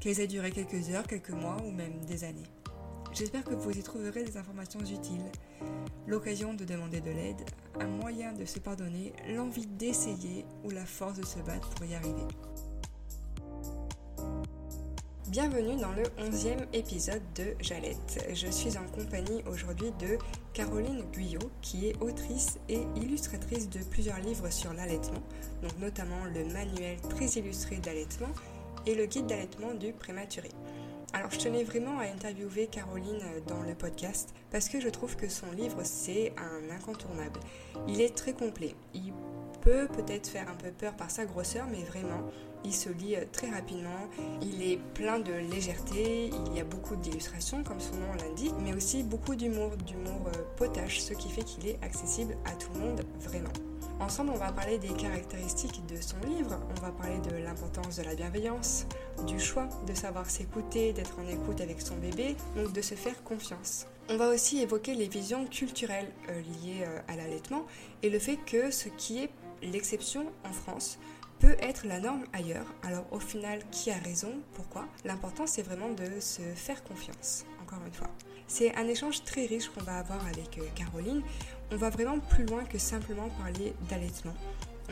qu'elles aient duré quelques heures, quelques mois ou même des années. J'espère que vous y trouverez des informations utiles, l'occasion de demander de l'aide, un moyen de se pardonner, l'envie d'essayer ou la force de se battre pour y arriver. Bienvenue dans le 11e épisode de Jalette. Je suis en compagnie aujourd'hui de Caroline Guyot, qui est autrice et illustratrice de plusieurs livres sur l'allaitement, donc notamment le manuel très illustré d'allaitement et le guide d'allaitement du prématuré. Alors je tenais vraiment à interviewer Caroline dans le podcast parce que je trouve que son livre c'est un incontournable. Il est très complet. Il peut peut-être faire un peu peur par sa grosseur mais vraiment il se lit euh, très rapidement. Il est plein de légèreté, il y a beaucoup d'illustrations comme son nom l'indique mais aussi beaucoup d'humour, d'humour euh, potache ce qui fait qu'il est accessible à tout le monde vraiment. Ensemble, on va parler des caractéristiques de son livre, on va parler de l'importance de la bienveillance, du choix de savoir s'écouter, d'être en écoute avec son bébé, donc de se faire confiance. On va aussi évoquer les visions culturelles euh, liées euh, à l'allaitement et le fait que ce qui est l'exception en France peut être la norme ailleurs. Alors au final, qui a raison? Pourquoi? L'important c'est vraiment de se faire confiance, encore une fois. C'est un échange très riche qu'on va avoir avec euh, Caroline on va vraiment plus loin que simplement parler d'allaitement.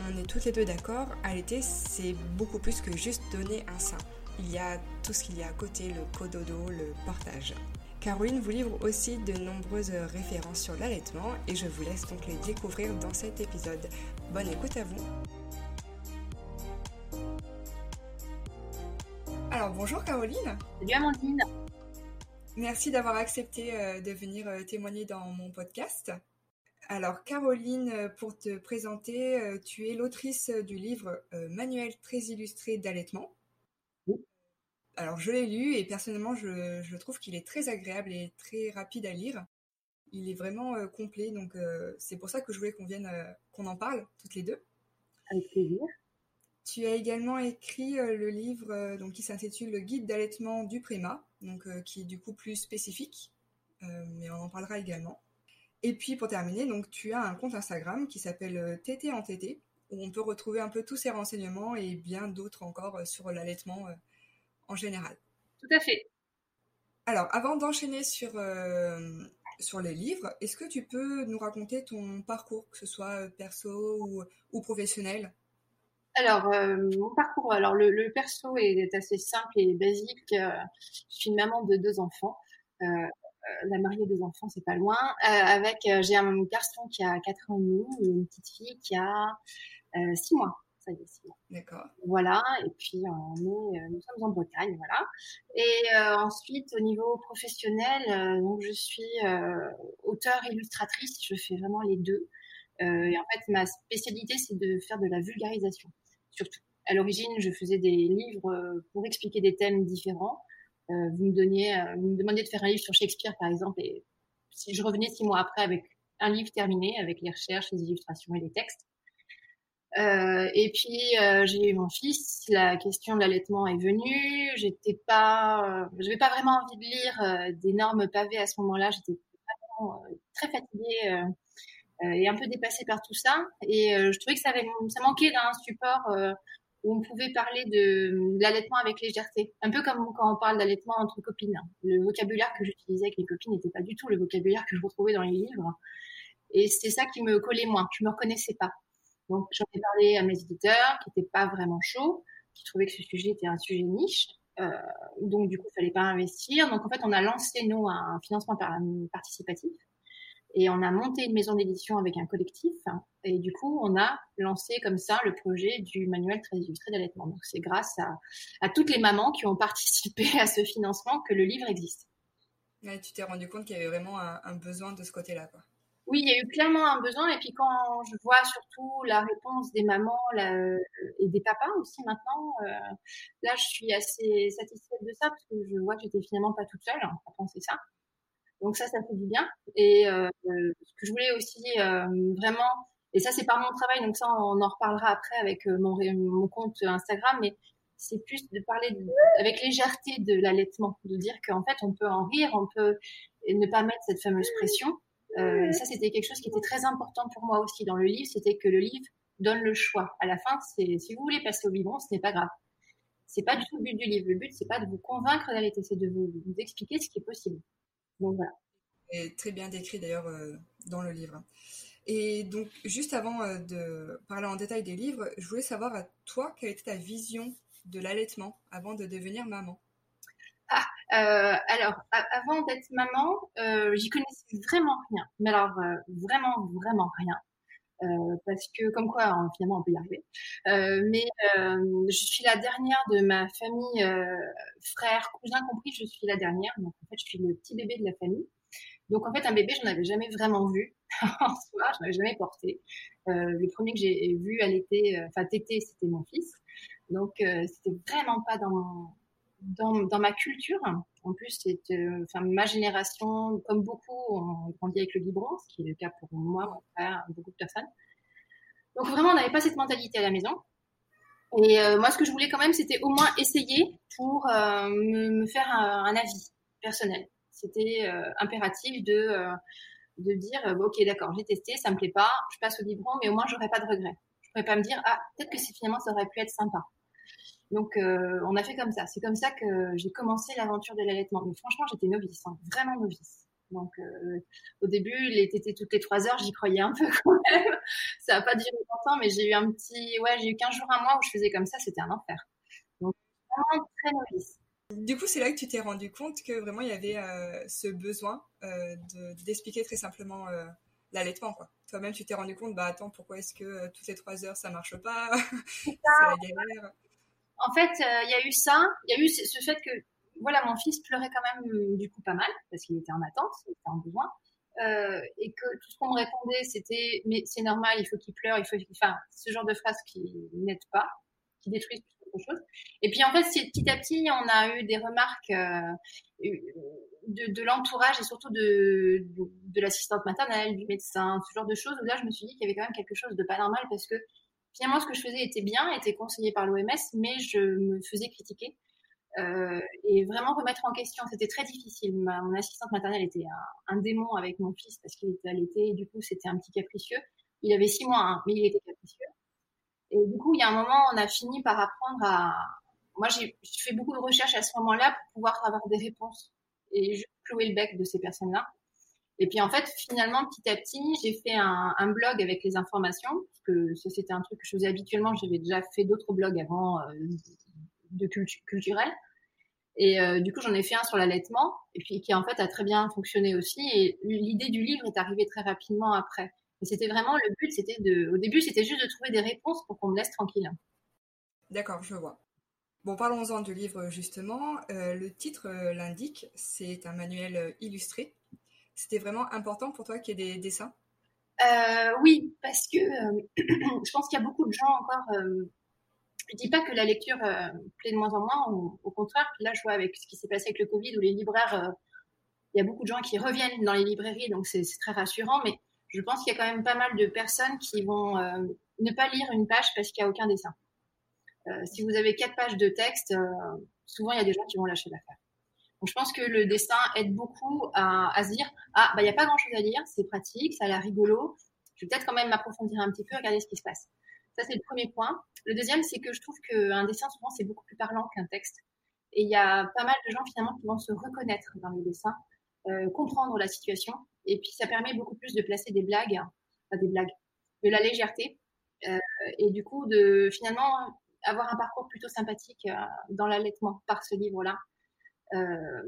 On est toutes les deux d'accord, allaiter c'est beaucoup plus que juste donner un sein. Il y a tout ce qu'il y a à côté, le cododo, le portage. Caroline vous livre aussi de nombreuses références sur l'allaitement et je vous laisse donc les découvrir dans cet épisode. Bonne écoute à vous. Alors bonjour Caroline. Salut Amandine. Merci d'avoir accepté euh, de venir euh, témoigner dans mon podcast. Alors Caroline, euh, pour te présenter, euh, tu es l'autrice du livre euh, Manuel très illustré d'allaitement. Alors je l'ai lu et personnellement je, trouve qu'il est très agréable et très rapide à lire. Il est vraiment complet, donc c'est pour ça que je voulais qu'on vienne, qu'on en parle toutes les deux. Avec plaisir. Tu as également écrit le livre donc, qui s'intitule Le guide d'allaitement du Préma, donc qui est du coup plus spécifique, mais on en parlera également. Et puis pour terminer, donc tu as un compte Instagram qui s'appelle TT euh, en TT, où on peut retrouver un peu tous ces renseignements et bien d'autres encore euh, sur l'allaitement euh, en général. Tout à fait. Alors, avant d'enchaîner sur, sur les livres, est-ce que tu peux nous raconter ton parcours, que ce soit perso ou, professionnel? Alors, mon parcours, alors le, perso est, assez simple et basique. je suis une maman de deux enfants. Euh, la mariée des enfants, c'est pas loin. Euh, avec, euh, j'ai un garçon qui a 4 ans et demi et une petite fille qui a 6 mois. Ça y est, 6 mois. D'accord. Voilà. Et puis, on est, nous sommes en Bretagne, voilà. Et ensuite, au niveau professionnel, donc je suis auteur illustratrice. Je fais vraiment les deux. et en fait, ma spécialité, c'est de faire de la vulgarisation, surtout. À l'origine, je faisais des livres pour expliquer des thèmes différents. Euh, vous me donniez, euh, demandiez de faire un livre sur Shakespeare, par exemple, et si je revenais six mois après avec un livre terminé, avec les recherches, les illustrations et les textes. Euh, et puis j'ai eu mon fils, la question de l'allaitement est venue. J'étais pas, euh, j'avais pas vraiment envie de lire d'énormes pavés à ce moment-là. J'étais vraiment très fatiguée et un peu dépassée par tout ça. Et je trouvais que ça manquait d'un support où on pouvait parler de, l'allaitement avec légèreté. Un peu comme quand on parle d'allaitement entre copines. Le vocabulaire que j'utilisais avec mes copines n'était pas du tout le vocabulaire que je retrouvais dans les livres. Et c'est ça qui me collait moins. Je me reconnaissais pas. Donc, j'en ai parlé à mes éditeurs qui n'étaient pas vraiment chauds, qui trouvaient que ce sujet était un sujet niche. donc, du coup, il fallait pas investir. Donc, en fait, on a lancé, nous, un financement participatif. Et on a monté une maison d'édition avec un collectif. Et du coup, on a lancé comme ça le projet du manuel très illustré d'allaitement. Donc, c'est grâce à, toutes les mamans qui ont participé à ce financement que le livre existe. Tu t'es rendu compte qu'il y avait vraiment un, besoin de ce côté-là, quoi. Oui, il y a eu clairement un besoin. Et puis quand je vois surtout la réponse des mamans et des papas aussi maintenant, euh, là, je suis assez satisfaite de ça parce que je vois que j'étais finalement pas toute seule à penser ça. Donc ça, ça fait du bien. Et euh, ce que je voulais aussi euh, vraiment, et ça c'est par mon travail, donc ça on en reparlera après avec euh, mon, mon compte Instagram, mais c'est plus de parler avec légèreté de l'allaitement, de dire qu'en fait on peut en rire, on peut ne pas mettre cette fameuse pression. Euh, ça c'était quelque chose qui était très important pour moi aussi dans le livre, c'était que le livre donne le choix. À la fin, c'est si vous voulez passer au biberon, ce n'est pas grave. C'est pas du tout le but du livre. Le but c'est pas de vous convaincre d'allaiter, c'est de vous, vous expliquer ce qui est possible. Donc voilà. Et très bien décrit d'ailleurs euh, dans le livre. Et donc, juste avant euh, de parler en détail des livres, je voulais savoir à toi quelle était ta vision de l'allaitement avant de devenir maman? Ah, euh, alors, avant d'être maman, j'y connaissais vraiment rien. Mais alors, vraiment, vraiment rien. Parce que comme quoi hein, finalement on peut y arriver. mais je suis la dernière de ma famille, frère, cousin compris, je suis la dernière. Donc en fait, je suis le petit bébé de la famille. Donc en fait, un bébé, je n'en avais jamais vraiment vu en soi, je n'avais jamais porté. Euh, le premier que j'ai vu à l'été, euh, enfin tété, c'était mon fils. Donc euh, c'était vraiment pas dans, dans, dans ma culture. En plus, enfin ma génération, comme beaucoup, on grandit avec le biberon, ce qui est le cas pour moi, mon frère, beaucoup de personnes. Donc vraiment, on n'avait pas cette mentalité à la maison. Et moi, ce que je voulais quand même, c'était au moins essayer pour me, faire un, avis personnel c'était euh, impératif de, euh, de dire, euh, ok, d'accord, j'ai testé, ça me plaît pas, je passe au biberon, mais au moins, j'aurais pas de regrets. Je pourrais pas me dire, ah, peut-être que finalement, ça aurait pu être sympa. Donc, on a fait comme ça. C'est comme ça que j'ai commencé l'aventure de l'allaitement. Mais franchement, j'étais novice, hein, vraiment novice. Donc, au début, les tétés toutes les trois heures, j'y croyais un peu quand même. ça n'a pas duré longtemps, mais j'ai eu un petit, ouais, j'ai eu 15 jours, un mois où je faisais comme ça, c'était un enfer. Donc, vraiment très novice. Du coup, c'est là que tu t'es rendu compte que vraiment il y avait euh, ce besoin euh, d'expliquer très simplement euh, l'allaitement. Toi-même, tu t'es rendu compte, bah attends, pourquoi est-ce que toutes les trois heures ça marche pas? C'est la galère. En fait, il y a eu ça, il y a eu ce fait que voilà, mon fils pleurait quand même du coup pas mal parce qu'il était en attente, il était en besoin. et que tout ce qu'on me répondait, c'était mais c'est normal, il faut qu'il pleure, il faut, enfin, ce genre de phrases qui n'aident pas, qui détruisent chose. Et puis en fait, petit à petit, on a eu des remarques euh, de, l'entourage et surtout de, de, l'assistante maternelle, du médecin, ce genre de choses, où là, je me suis dit qu'il y avait quand même quelque chose de pas normal parce que finalement, ce que je faisais était bien, était conseillé par l'OMS, mais je me faisais critiquer. Euh, et vraiment remettre en question, c'était très difficile. mon assistante maternelle était un, démon avec mon fils parce qu'il était allaité et du coup c'était un petit capricieux. Il avait six mois, hein, mais il était capricieux. Et du coup, il y a un moment, on a fini par apprendre à. Moi, j'ai fait beaucoup de recherches à ce moment-là pour pouvoir avoir des réponses et juste clouer le bec de ces personnes-là. Et puis en fait, finalement, petit à petit, j'ai fait un, blog avec les informations, parce que c'était un truc que je faisais habituellement. J'avais déjà fait d'autres blogs avant euh, de culture culturel. Et euh, du coup, j'en ai fait un sur l'allaitement, et puis qui en fait a très bien fonctionné aussi. Et l'idée du livre est arrivée très rapidement après. Et c'était vraiment le but, c'était de, au début, c'était juste de trouver des réponses pour qu'on me laisse tranquille. D'accord, je vois. Bon, parlons-en du livre justement. Euh, le titre l'indique, c'est un manuel illustré. C'était vraiment important pour toi qu'il y ait des dessins? Oui, parce que je pense qu'il y a beaucoup de gens encore. je dis pas que la lecture plaît de moins en moins, au, contraire. Là, je vois avec ce qui s'est passé avec le Covid, où les libraires, il y a beaucoup de gens qui reviennent dans les librairies, donc c'est très rassurant. Mais je pense qu'il y a quand même pas mal de personnes qui vont euh, ne pas lire une page parce qu'il n'y a aucun dessin. Euh, si vous avez quatre pages de texte, euh, souvent il y a des gens qui vont lâcher l'affaire. Donc je pense que le dessin aide beaucoup à, à se dire ah bah il n'y a pas grand chose à lire, c'est pratique, ça a l'air rigolo. Je vais peut-être quand même m'approfondir un petit peu, regarder ce qui se passe. Ça c'est le premier point. Le deuxième c'est que je trouve qu'un dessin souvent c'est beaucoup plus parlant qu'un texte. Et il y a pas mal de gens finalement qui vont se reconnaître dans les dessins, euh, comprendre la situation et puis, ça permet beaucoup plus de placer des blagues, enfin des blagues, de la légèreté. Euh, et du coup, de finalement avoir un parcours plutôt sympathique dans l'allaitement par ce livre-là.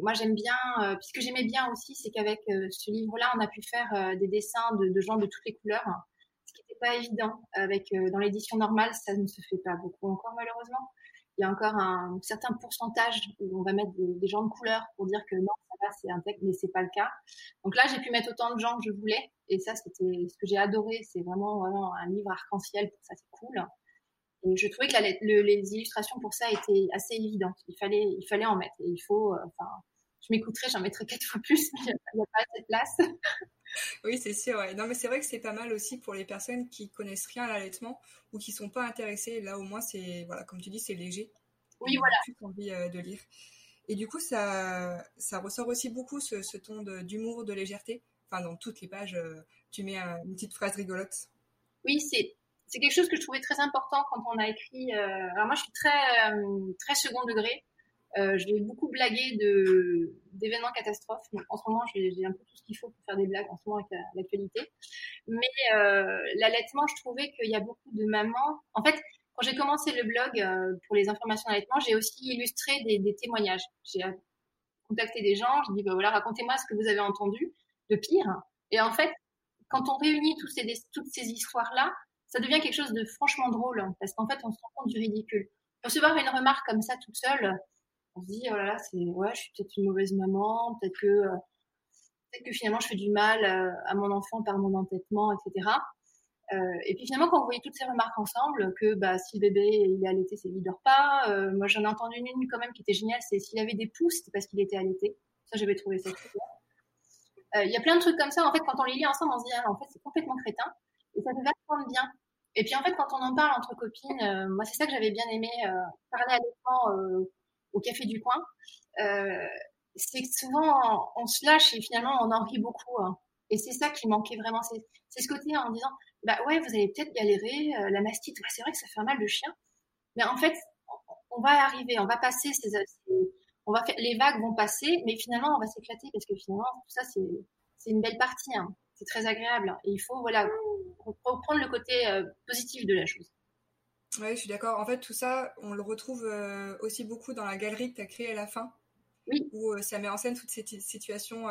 Moi, j'aime bien, puisque j'aimais bien aussi, c'est qu'avec ce livre-là, on a pu faire des dessins de, de, gens de toutes les couleurs, ce qui n'était pas évident. Avec dans l'édition normale, ça ne se fait pas beaucoup encore malheureusement il y a encore un certain pourcentage où on va mettre des, gens de couleur pour dire que non, ça va, c'est un texte, mais c'est pas le cas. Donc là, j'ai pu mettre autant de gens que je voulais, et ça, c'était ce que j'ai adoré. C'est vraiment, vraiment un livre arc-en-ciel, pour ça, c'est cool. Et je trouvais que les illustrations pour ça étaient assez évidentes. Il fallait, il fallait en mettre. Et il faut, euh, enfin, je m'écouterais, j'en mettrais quatre fois plus, mais il n'y a, pas assez de place. oui, c'est sûr. Non, mais c'est vrai que c'est pas mal aussi pour les personnes qui connaissent rien à l'allaitement ou qui sont pas intéressées. Là, au moins, c'est voilà, comme tu dis, c'est léger. Oui, voilà. Plus envie euh, de lire. Et du coup, ça, ça ressort aussi beaucoup ce, ce ton d'humour, de, légèreté. Enfin, dans toutes les pages, euh, tu mets une petite phrase rigolote. Oui, c'est c'est quelque chose que je trouvais très important quand on a écrit. Euh, alors moi, je suis très très second degré. Euh, je vais beaucoup blaguer de d'événements catastrophes. en ce moment, j'ai un peu tout ce qu'il faut pour faire des blagues en ce moment avec l'actualité. Mais euh, l'allaitement, je trouvais qu'il y a beaucoup de mamans. En fait, quand j'ai commencé le blog euh, pour les informations d'allaitement, j'ai aussi illustré des, témoignages. J'ai contacté des gens, j'ai dit bah voilà, racontez-moi ce que vous avez entendu de pire. Et en fait, quand on réunit tous ces, toutes ces histoires-là, ça devient quelque chose de franchement drôle parce qu'en fait, on se rend compte du ridicule. Recevoir une remarque comme ça toute seule, on se dit oh là là c'est ouais je suis peut-être une mauvaise maman peut-être que euh, peut-être que finalement je fais du mal euh, à mon enfant par mon entêtement etc euh, et puis finalement quand vous voyez toutes ces remarques ensemble que bah si le bébé il est allaité c'est qu'il dort pas moi j'en ai entendu une quand même qui était géniale c'est s'il avait des pouces c'était parce qu'il était allaité. Ça j'avais trouvé ça il y a plein de trucs comme ça en fait quand on les lit ensemble on se dit ah, en fait c'est complètement crétin et ça fait vachement bien et puis en fait, quand on en parle entre copines, moi c'est ça que j'avais bien aimé, parler à l'écran au café du coin, euh, c'est que souvent on, se lâche et finalement on en rit beaucoup. Hein. Et c'est ça qui manquait vraiment. C'est ce côté en disant, bah ouais, vous allez peut-être galérer, euh, la mastite, c'est vrai que ça fait un mal de chien. Mais en fait, on, va arriver, on va passer ces, on va les vagues vont passer, mais finalement on va s'éclater parce que finalement tout ça c'est une belle partie. Hein. C'est très agréable. Et il faut voilà reprendre le côté euh, positif de la chose. Oui, je suis d'accord. En fait, tout ça, on le retrouve euh, aussi beaucoup dans la galerie que tu as créée à la fin, oui. où euh, ça met en scène toutes ces situations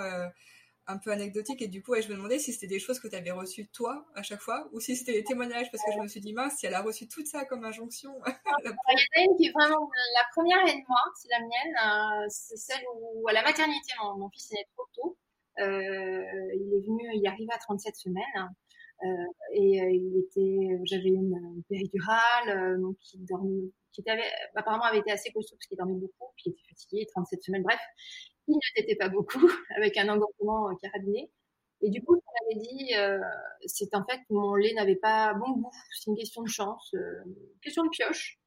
un peu anecdotiques. Et du coup, je me demandais si c'était des choses que tu avais reçues toi à chaque fois, ou si c'était des témoignages, parce que je me suis dit, mince, si elle a reçu tout ça comme injonction. Il y en a une qui est vraiment la première et moi, c'est la mienne. c'est celle où, à la maternité, mon, mon fils est né trop tôt. Il est venu, il arrivé à 37 semaines. Euh, et euh, il était, j'avais une, péridurale, euh, donc qui dormait, qui apparemment avait été assez costaud parce qu'il dormait beaucoup, puis il était fatigué, 37 semaines, bref, il ne t'était pas beaucoup, avec un engorgement carabiné. Et du coup, on avait dit, euh, c'est en fait mon lait n'avait pas bon goût. C'est une question de chance, euh, question de pioche.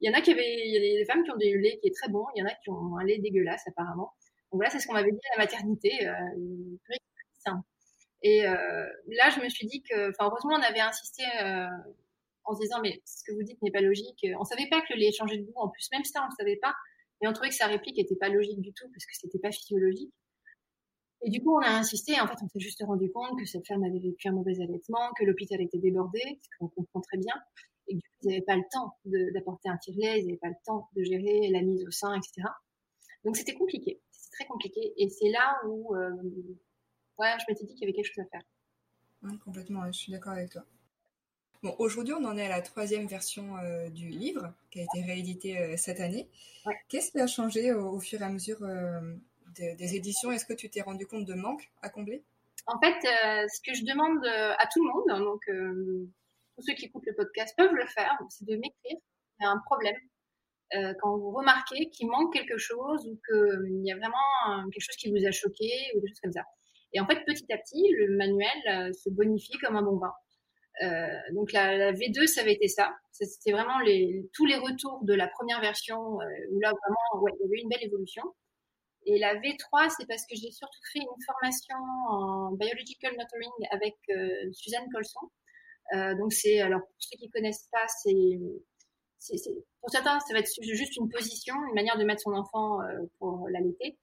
Il y en a qui avaient, il y a des femmes qui ont des laits qui est très bon, il y en a qui ont un lait dégueulasse apparemment. Donc voilà, c'est ce qu'on m'avait dit à la maternité. Euh, et euh, là, je me suis dit que, enfin, heureusement, on avait insisté euh, en se disant, mais ce que vous dites n'est pas logique. On savait pas que le lait changeait de goût. En plus, même ça, on ne savait pas. Et on trouvait que sa réplique n'était pas logique du tout parce que c'était pas physiologique. Et du coup, on a insisté. En fait, on s'est juste rendu compte que cette femme avait vécu un mauvais allaitement, que l'hôpital était débordé, ce qu'on comprend très bien, et du coup, ils n'avaient pas le temps d'apporter un tire-lait, ils n'avaient pas le temps de gérer la mise au sein, etc. Donc, c'était compliqué. Très compliqué. Et c'est là où euh, ouais, je m'étais dit qu'il y avait quelque chose à faire. Oui, complètement, je suis d'accord avec toi. Bon, aujourd'hui, on en est à la troisième version euh, du livre qui a été réédité euh, cette année. Qu'est-ce qui a changé au, fur et à mesure euh, des éditions? Est-ce que tu t'es rendu compte de manques à combler? En fait, ce que je demande à tout le monde, donc tous ceux qui écoutent le podcast peuvent le faire, c'est de m'écrire. Il y a un problème. Quand vous remarquez qu'il manque quelque chose ou qu'il y a vraiment quelque chose qui vous a choqué ou des choses comme ça. Et en fait, petit à petit, le manuel euh, se bonifie comme un bon vin. Euh, donc la, la, V2, ça avait été ça. C'était vraiment tous les retours de la première version euh, où là vraiment, ouais, il y avait une belle évolution. Et la V3, c'est parce que j'ai surtout fait une formation en biological nurturing avec euh, Suzanne Colson. Euh, donc c'est, alors pour ceux qui connaissent pas, c'est, pour certains, ça va être juste une position, une manière de mettre son enfant euh, pour l'allaiter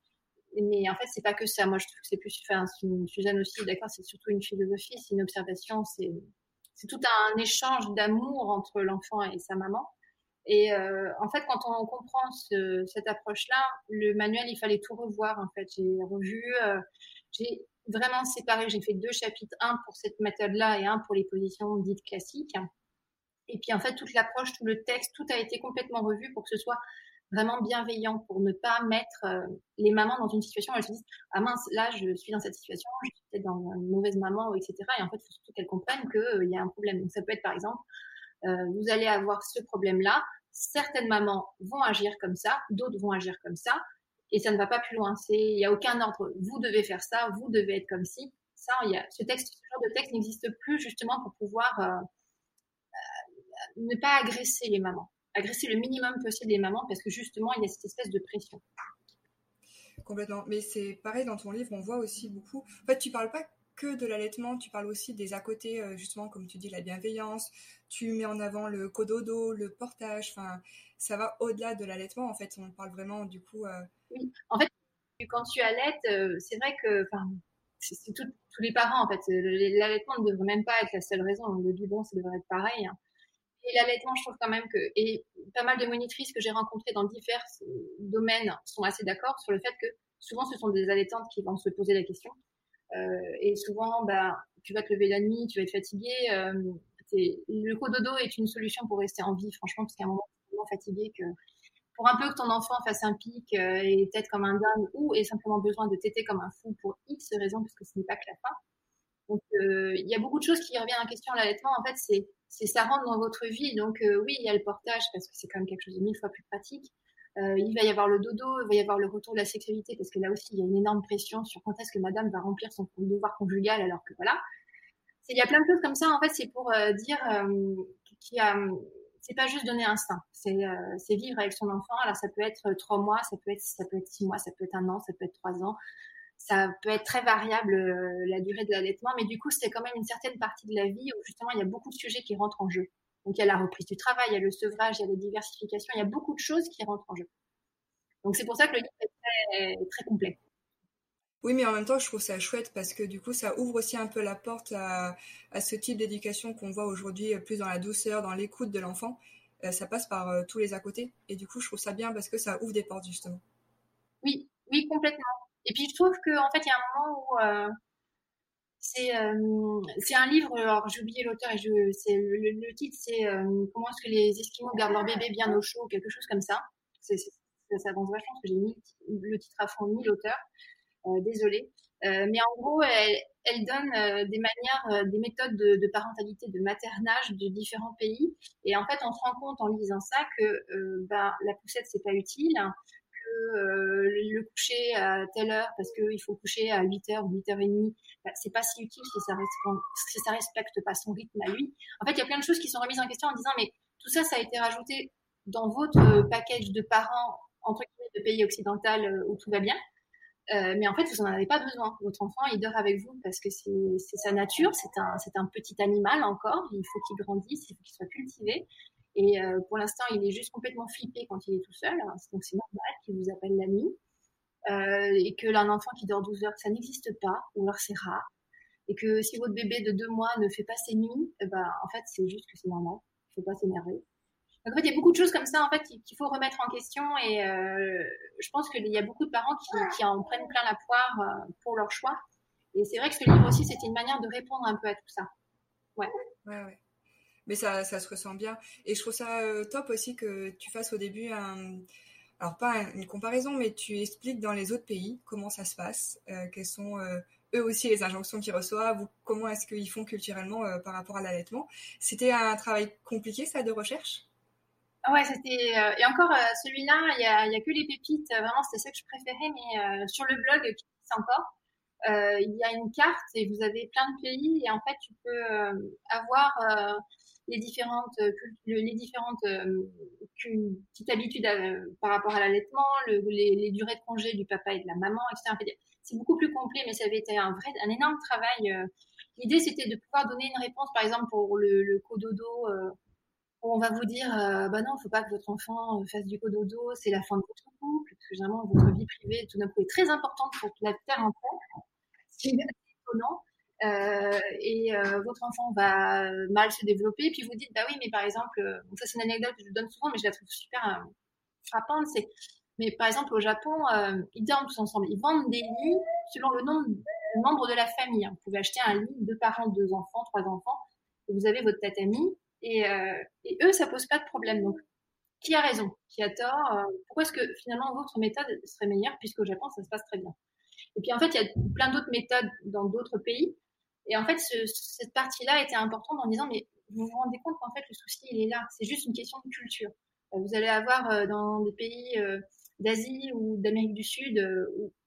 mais en fait, c'est pas que ça. Moi, je trouve que c'est plus, enfin, Suzanne aussi, d'accord, c'est surtout une philosophie, c'est une observation, c'est, c'est tout un échange d'amour entre l'enfant et sa maman. Et euh, en fait, quand on comprend ce, cette approche-là, le manuel, il fallait tout revoir. En fait, j'ai revu, euh, j'ai vraiment séparé. J'ai fait deux chapitres, un pour cette méthode-là et un pour les positions dites classiques. Et puis en fait, toute l'approche, tout le texte, tout a été complètement revu pour que ce soit vraiment bienveillant, pour ne pas mettre euh, les mamans dans une situation où elles se disent ah mince, là je suis dans cette situation, je suis peut-être dans une mauvaise maman, etc. Et en fait, il faut surtout qu'elles comprennent qu'il y a un problème. Donc ça peut être par exemple euh, vous allez avoir ce problème-là. Certaines mamans vont agir comme ça, d'autres vont agir comme ça, et ça ne va pas plus loin. Il n'y a aucun ordre. Vous devez faire ça, vous devez être comme si. Ça, ce texte, ce genre de texte n'existe plus justement pour pouvoir euh, euh, ne pas agresser les mamans, agresser le minimum possible les mamans parce que justement il y a cette espèce de pression. Complètement. Mais c'est pareil dans ton livre, on voit aussi beaucoup. En fait, tu parles pas que de l'allaitement, tu parles aussi des à côté, euh, justement, comme tu dis, la bienveillance, tu mets en avant le cododo, le portage, enfin, ça va au-delà de l'allaitement, en fait, on parle vraiment, du coup... Euh, oui, en fait, quand tu allaites, euh, c'est vrai que, c'est tous les parents, en fait, l'allaitement ne devrait même pas être la seule raison, le biberon, ça devrait être pareil, hein. Et l'allaitement, je trouve quand même que, et pas mal de monitrices que j'ai rencontrées dans divers domaines sont assez d'accord sur le fait que souvent ce sont des allaitantes qui vont se poser la question euh, et souvent, bah, tu vas te lever la nuit, tu vas être fatigué. Euh, le cododo est une solution pour rester en vie, franchement, parce qu'à un moment, tu es tellement fatigué que pour un peu que ton enfant fasse un pic euh, et tête comme un dingue ou ait simplement besoin de téter comme un fou pour X raisons, parce que ce n'est pas que la fin. Donc, il y a beaucoup de choses qui reviennent en question. L'allaitement, en fait, c'est ça rentre dans votre vie. Donc, oui, il y a le portage parce que c'est quand même quelque chose de mille fois plus pratique. Euh, il va y avoir le dodo, il va y avoir le retour de la sexualité, parce que là aussi, il y a une énorme pression sur quand est-ce que madame va remplir son devoir conjugal, alors que voilà. Il y a plein de choses comme ça, en fait, c'est pour euh, dire euh, qu'il y a c'est pas juste donner un sein, c'est vivre avec son enfant. Alors ça peut être trois mois, ça peut être ça peut être six mois, ça peut être un an, ça peut être trois ans, ça peut être très variable la durée de l'allaitement, mais du coup c'est quand même une certaine partie de la vie où justement il y a beaucoup de sujets qui rentrent en jeu. Donc il y a la reprise du travail, il y a le sevrage, il y a la diversification, il y a beaucoup de choses qui rentrent en jeu. Donc c'est pour ça que le livre est très, complet. Oui, mais en même temps, je trouve ça chouette parce que du coup, ça ouvre aussi un peu la porte à, ce type d'éducation qu'on voit aujourd'hui plus dans la douceur, dans l'écoute de l'enfant. Euh, ça passe par euh, tous les à côté. Et du coup, je trouve ça bien parce que ça ouvre des portes, justement. Oui, oui, complètement. Et puis, je trouve qu'en en fait, il y a un moment où euh, euh, c'est un livre, alors j'ai oublié l'auteur et je, c'est, le, titre c'est euh, Comment est-ce que les Esquimaux gardent leur bébé bien au chaud, quelque chose comme ça. Ça avance vachement parce que j'ai mis le titre à fond, ni l'auteur. Désolée. mais en gros, elle, donne des manières, des méthodes de, de, parentalité, de maternage de différents pays. Et en fait, on se rend compte en lisant ça que ben, la poussette, c'est pas utile, le coucher à telle heure parce qu'il faut coucher à 8h ou 8h30, bah, c'est pas si utile si ça, ça respecte pas son rythme à lui. En fait, il y a plein de choses qui sont remises en question en disant mais tout ça, ça a été rajouté dans votre package de parents entre guillemets de pays occidental euh, où tout va bien. Euh, mais en fait, vous n'en avez pas besoin. Votre enfant, il dort avec vous parce que c'est sa nature, c'est un, un petit animal encore, il faut qu'il grandisse, il faut qu'il soit cultivé. Et euh, pour l'instant, il est juste complètement flippé quand il est tout seul. Donc c'est normal qu'il vous appelle la nuit. Euh, et que l'un enfant qui dort 12 heures, ça n'existe pas, ou alors c'est rare. Et que si votre bébé de deux mois ne fait pas ses nuits, eh ben, en fait, c'est juste que c'est normal. Il ne faut pas s'énerver. Donc, en fait, il y a beaucoup de choses comme ça, en fait, qu'il faut remettre en question. Et euh, je pense qu'il y a beaucoup de parents qui, qui, en prennent plein la poire euh, pour leur choix. Et c'est vrai que ce livre aussi, c'était une manière de répondre un peu à tout ça. Ouais. Ouais, ouais mais ça, ça se ressent bien. Et je trouve ça euh, top aussi que tu fasses au début un, alors pas une comparaison, mais tu expliques dans les autres pays comment ça se passe, euh, quelles sont euh, eux aussi les injonctions qu'ils reçoivent, ou comment est-ce qu'ils font culturellement par rapport à l'allaitement. C'était un travail compliqué, ça, de recherche? Ouais, c'était et encore celui-là, il y a, y a, que les pépites. Vraiment, c'était ce que je préférais, mais sur le blog c'est encore. Il y a une carte et vous avez plein de pays et en fait tu peux avoir les différentes, euh, les différentes euh, petites habitudes euh, par rapport à l'allaitement, le, les, durées de congé du papa et de la maman, etc. C'est beaucoup plus complet, mais ça avait été un vrai, un énorme travail. L'idée, c'était de pouvoir donner une réponse, par exemple, pour le, le cododo, on va vous dire, bah non, il ne faut pas que votre enfant fasse du cododo, c'est la fin de votre couple, parce que généralement, votre vie privée, tout d'un coup, est très importante pour la terre entière. C'est étonnant. et votre enfant va mal se développer, puis vous dites, bah oui, mais par exemple, ça c'est une anecdote que je donne souvent, mais je la trouve super frappante, c'est, mais par exemple au Japon, ils dorment tous ensemble, ils vendent des lits selon le nombre de membres de la famille. Vous pouvez acheter un lit, deux parents, deux enfants, trois enfants, et vous avez votre tatami, et, et eux, ça pose pas de problème. Donc, qui a raison, qui a tort? Pourquoi est-ce que finalement votre méthode serait meilleure, puisqu'au Japon, ça se passe très bien? Et puis en fait, il y a plein d'autres méthodes dans d'autres pays. Et en fait, cette partie-là était importante en disant, mais vous vous rendez compte qu'en fait, le souci, il est là. C'est juste une question de culture. Euh, vous allez avoir euh, dans des pays euh, d'Asie ou d'Amérique du Sud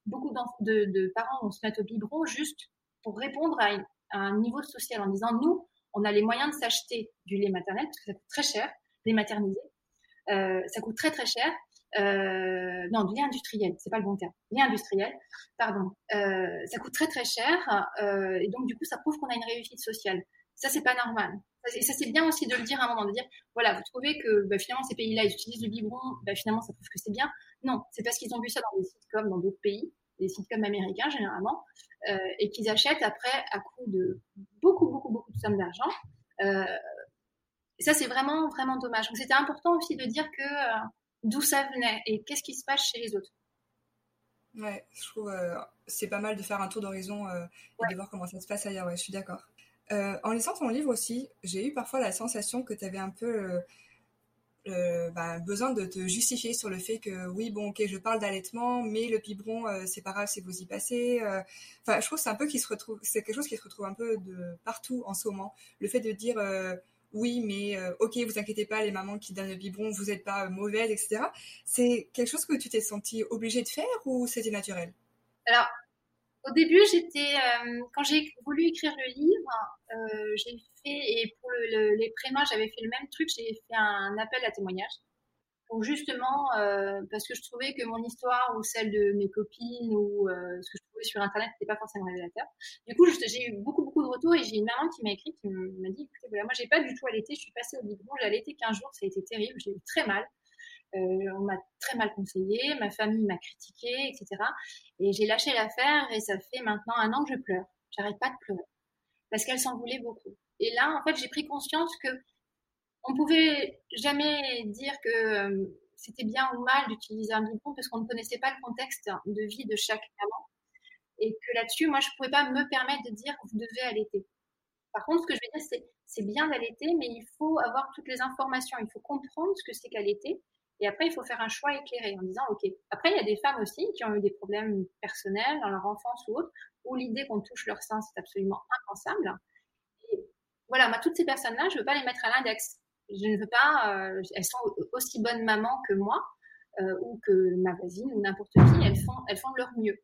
beaucoup de, parents vont se mettre au biberon juste pour répondre à, un niveau social en disant, nous, on a les moyens de s'acheter du lait maternel parce que ça coûte très cher, lait maternisé. ça coûte très très cher euh, non, du lait industriel, c'est pas le bon terme, lait industriel, pardon, euh, ça coûte très très cher euh, et donc du coup ça prouve qu'on a une réussite sociale. Ça c'est pas normal. Et ça c'est bien aussi de le dire à un moment, de dire voilà, vous trouvez que bah, finalement ces pays-là ils utilisent le biberon, bah, finalement ça prouve que c'est bien. Non, c'est parce qu'ils ont vu ça dans des sitcoms dans d'autres pays, des sitcoms américains généralement, euh, et qu'ils achètent après à coût de beaucoup beaucoup beaucoup de sommes d'argent. Euh, ça c'est vraiment vraiment dommage. Donc c'était important aussi de dire que d'où ça venait et qu'est-ce qui se passe chez les autres. Ouais, je trouve euh, c'est pas mal de faire un tour d'horizon euh, et de voir comment ça se passe ailleurs. Ouais, je suis d'accord. Euh, en lisant ton livre aussi, j'ai eu parfois la sensation que tu avais un peu bah, besoin de te justifier sur le fait que oui, bon, ok, je parle d'allaitement, mais le biberon, c'est pas grave si vous y passez. Enfin, je trouve c'est un peu qui se retrouve, c'est quelque chose qui se retrouve un peu de partout en ce moment. Le fait de dire oui, mais euh, ok, vous inquiétez pas, les mamans qui donnent le biberon, vous n'êtes pas mauvaise, etc. C'est quelque chose que tu t'es sentie obligée de faire ou c'était naturel? Alors, au début, j'étais, euh, quand j'ai voulu écrire le livre, euh, j'ai et pour les prémas, j'avais fait le même truc, j'ai fait un appel à témoignage. Donc justement, euh, parce que je trouvais que mon histoire ou celle de mes copines ou euh, ce que je trouvais sur Internet n'était pas forcément révélateur. Du coup, j'ai eu beaucoup, beaucoup de retours et j'ai une maman qui m'a écrit, qui m'a dit, écoutez, voilà, moi, j'ai pas du tout allaité, je suis passée au biberon, j'ai allaité 15 jours, ça a été terrible, j'ai eu très mal. Euh, on m'a très mal conseillé, ma famille m'a critiqué, etc. Et j'ai lâché l'affaire et ça fait maintenant un an que je pleure. J'arrête pas de pleurer parce qu'elle s'en voulait beaucoup. Et là, en fait, j'ai pris conscience que on pouvait jamais dire que euh, c'était bien ou mal d'utiliser un biberon parce qu'on ne connaissait pas le contexte de vie de chaque maman. Et que là-dessus, moi, je ne pouvais pas me permettre de dire que vous devez allaiter. Par contre, ce que je veux dire, c'est c'est bien d'allaiter, mais il faut avoir toutes les informations. Il faut comprendre ce que c'est qu'allaiter. Et après, il faut faire un choix éclairé en disant, OK. Après, il y a des femmes aussi qui ont eu des problèmes personnels dans leur enfance ou autre, où l'idée qu'on touche leur sein, c'est absolument impensable. Voilà, moi, toutes ces personnes-là, je ne veux pas les mettre à l'index je ne veux pas, euh, elles sont aussi bonnes mamans que moi euh, ou que ma voisine ou n'importe qui, elles font, elles font de leur mieux.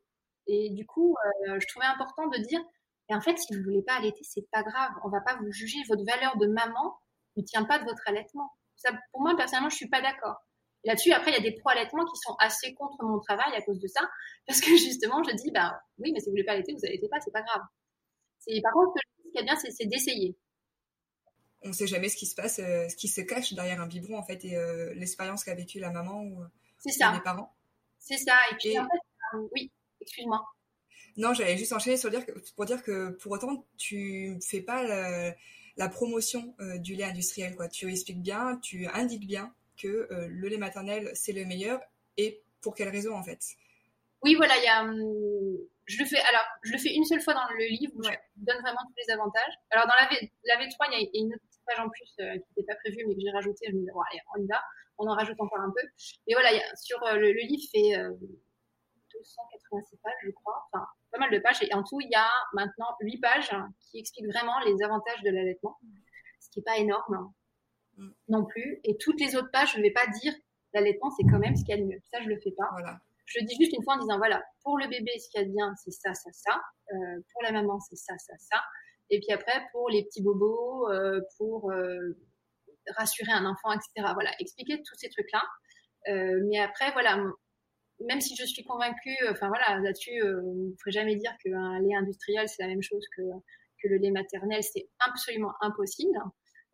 Et du coup, euh, je trouvais important de dire, et en fait, si vous voulez pas allaiter, c'est pas grave, on va pas vous juger. Votre valeur de maman ne tient pas de votre allaitement. Ça, pour moi, personnellement, je suis pas d'accord. Là-dessus, après, il y a des pro-allaitements qui sont assez contre mon travail à cause de ça, parce que justement, je dis, bah oui, mais si vous voulez pas allaiter, vous allaitez pas, c'est pas grave. Par contre, ce qui est bien, c'est d'essayer on ne sait jamais ce qui se passe, euh, ce qui se cache derrière un biberon en fait et euh, l'expérience qu'a vécu la maman ou, les parents. C'est ça. Et puis en fait, euh, oui, excuse-moi. Non, j'allais juste enchaîner sur dire pour dire que pour autant tu fais pas la, promotion du lait industriel quoi. Tu expliques bien, tu indiques bien que le lait maternel c'est le meilleur et pour quelle raison en fait? Oui, voilà, il y a hum, je le fais, alors, je le fais une seule fois dans le livre où je donne vraiment tous les avantages. Alors, dans la, v, la V3, il y a une autre page en plus euh, qui n'était pas prévue, mais que j'ai rajouté. Je me disais, bon, allez, on y va. On en rajoute encore un peu. Et voilà, y a, sur euh, le, le, livre fait euh, 286 pages, je crois. Enfin, pas mal de pages. Et en tout, il y a maintenant 8 pages qui expliquent vraiment les avantages de l'allaitement. Ce qui n'est pas énorme mm. non plus. Et toutes les autres pages, je ne vais pas dire l'allaitement, c'est quand même ce qu'il y a de mieux. Ça, je le fais pas. Voilà. Je le dis juste une fois en disant, voilà, pour le bébé, ce qu'il y a de bien, c'est ça, ça, ça. Euh, pour la maman, c'est ça, ça, ça. Et puis après, pour les petits bobos, euh, pour euh, rassurer un enfant, etc. Voilà, expliquer tous ces trucs-là. Euh, mais après, voilà, même si je suis convaincue, enfin voilà, là-dessus, euh, on ne ferait jamais dire qu'un lait industriel, c'est la même chose que, que le lait maternel, c'est absolument impossible.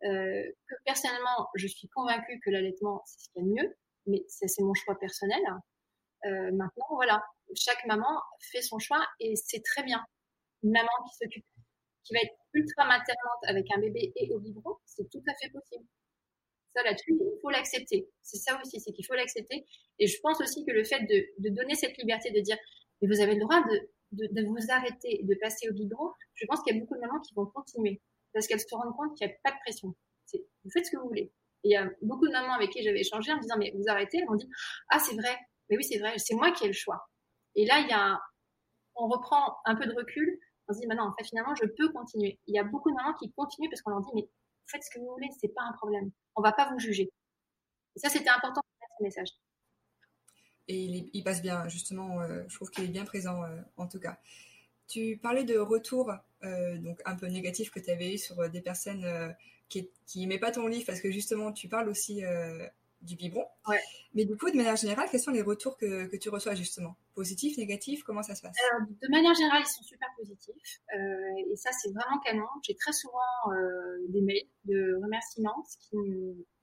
Euh, que personnellement, je suis convaincue que l'allaitement, c'est ce qu'il y a de mieux, mais c'est mon choix personnel. Euh, maintenant, voilà, chaque maman fait son choix et c'est très bien. Une maman qui s'occupe qui va être ultra maternante avec un bébé et au biberon, c'est tout à fait possible. Ça, là-dessus, il faut l'accepter. C'est ça aussi, c'est qu'il faut l'accepter. Et je pense aussi que le fait de, donner cette liberté, de dire, mais vous avez le droit de, de, vous arrêter, de passer au biberon, je pense qu'il y a beaucoup de mamans qui vont continuer parce qu'elles se rendent compte qu'il n'y a pas de pression. Vous faites ce que vous voulez. Et il y a beaucoup de mamans avec qui j'avais échangé en me disant, mais vous arrêtez, elles m'ont dit, ah, c'est vrai, mais oui, c'est vrai, c'est moi qui ai le choix. Et là, il y a, on reprend un peu de recul, on se dit, maintenant, en fait, finalement, je peux continuer. Il y a beaucoup de mamans qui continuent parce qu'on leur dit, mais faites ce que vous voulez, c'est pas un problème. On va pas vous juger. Et ça, c'était important de mettre ce message. Et il, passe bien, justement, euh, je trouve qu'il est bien présent, euh, en tout cas. Tu parlais de retour, euh, donc un peu négatif que tu avais eu sur des personnes qui n'aimaient pas ton livre, parce que justement, tu parles aussi du biberon. Ouais. Mais du coup, de manière générale, quels sont les retours que, que tu reçois justement? Positifs, négatifs Comment ça se passe? Alors, De manière générale, ils sont super positifs. Euh, et ça, c'est vraiment canon. J'ai très souvent euh, des mails de remerciements, ce qui,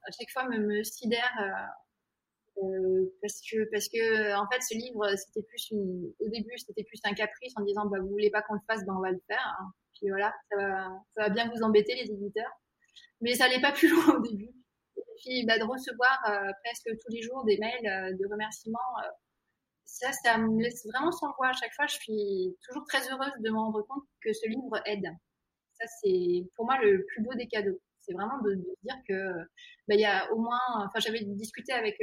à chaque fois, me, sidère. Euh, euh, parce que parce que en fait ce livre c'était plus une au début c'était plus un caprice en disant bah vous voulez pas qu'on le fasse ben on va le faire puis voilà ça va bien vous embêter les éditeurs mais ça n'allait pas plus loin au début puis bah, de recevoir euh, presque tous les jours des mails euh, de remerciements, euh, ça, ça me laisse vraiment sans voix. À chaque fois, je suis toujours très heureuse de me rendre compte que ce livre aide. Ça, c'est pour moi le plus beau des cadeaux. C'est vraiment de, dire que bah, il y a au moins. Enfin, j'avais discuté avec